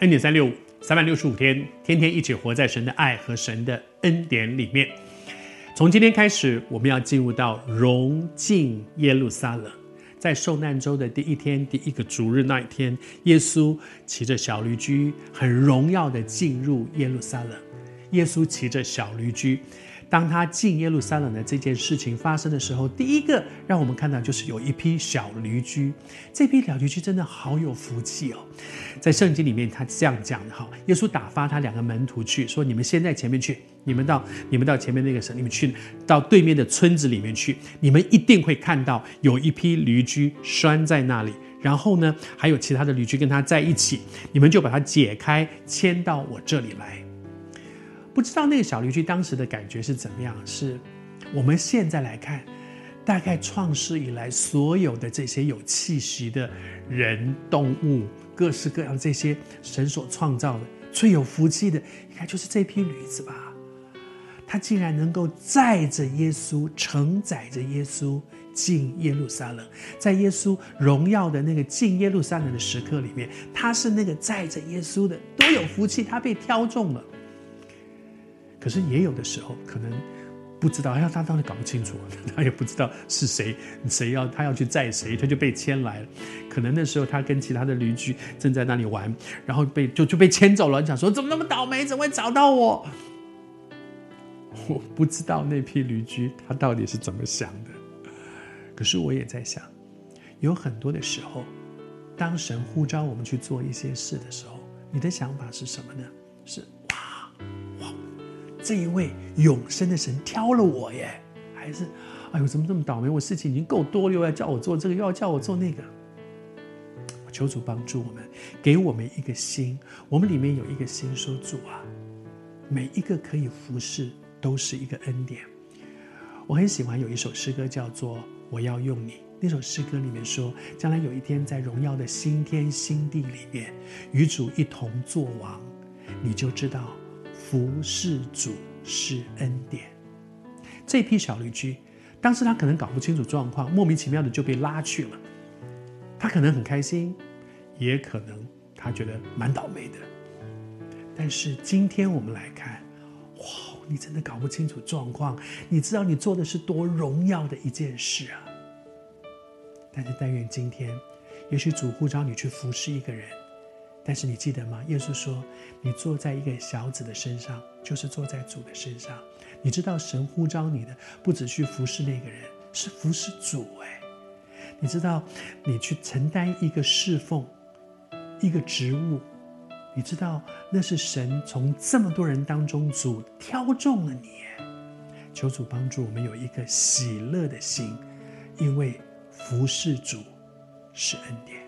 恩典三六五，三百六十五天，天天一起活在神的爱和神的恩典里面。从今天开始，我们要进入到荣进耶路撒冷。在受难周的第一天，第一个主日那一天，耶稣骑着小驴驹，很荣耀的进入耶路撒冷。耶稣骑着小驴驹。当他进耶路撒冷的这件事情发生的时候，第一个让我们看到就是有一匹小驴驹。这匹小驴驹真的好有福气哦，在圣经里面他这样讲的哈，耶稣打发他两个门徒去说：“你们先在前面去，你们到你们到前面那个省，你们去到对面的村子里面去，你们一定会看到有一批驴驹拴在那里，然后呢，还有其他的驴驹跟他在一起，你们就把它解开，牵到我这里来。”不知道那个小驴駒当时的感觉是怎么样？是我们现在来看，大概创世以来所有的这些有气息的人、动物，各式各样这些神所创造的最有福气的，应该就是这匹驴子吧？它竟然能够载着耶稣，承载着耶稣进耶路撒冷，在耶稣荣耀的那个进耶路撒冷的时刻里面，他是那个载着耶稣的，多有福气！他被挑中了。可是也有的时候，可能不知道，哎呀，他当然搞不清楚，他也不知道是谁，谁要他要去载谁，他就被牵来了。可能那时候他跟其他的驴驹正在那里玩，然后被就就被牵走了。你想说怎么那么倒霉，怎么会找到我？我不知道那批驴驹他到底是怎么想的。可是我也在想，有很多的时候，当神呼召我们去做一些事的时候，你的想法是什么呢？是。这一位永生的神挑了我耶，还是，哎呦，怎么这么倒霉？我事情已经够多了，又要叫我做这个，又要叫我做那个。我求主帮助我们，给我们一个心，我们里面有一个心，说主啊，每一个可以服侍都是一个恩典。我很喜欢有一首诗歌叫做《我要用你》，那首诗歌里面说，将来有一天在荣耀的新天新地里面，与主一同作王，你就知道。服侍主是恩典。这批小驴駒，当时他可能搞不清楚状况，莫名其妙的就被拉去了。他可能很开心，也可能他觉得蛮倒霉的。但是今天我们来看，哇，你真的搞不清楚状况，你知道你做的是多荣耀的一件事啊！但是但愿今天，也许主呼召你去服侍一个人。但是你记得吗？耶稣说：“你坐在一个小子的身上，就是坐在主的身上。你知道神呼召你的，不只去服侍那个人，是服侍主。哎，你知道，你去承担一个侍奉，一个职务，你知道那是神从这么多人当中主挑中了你。求主帮助我们有一个喜乐的心，因为服侍主是恩典。”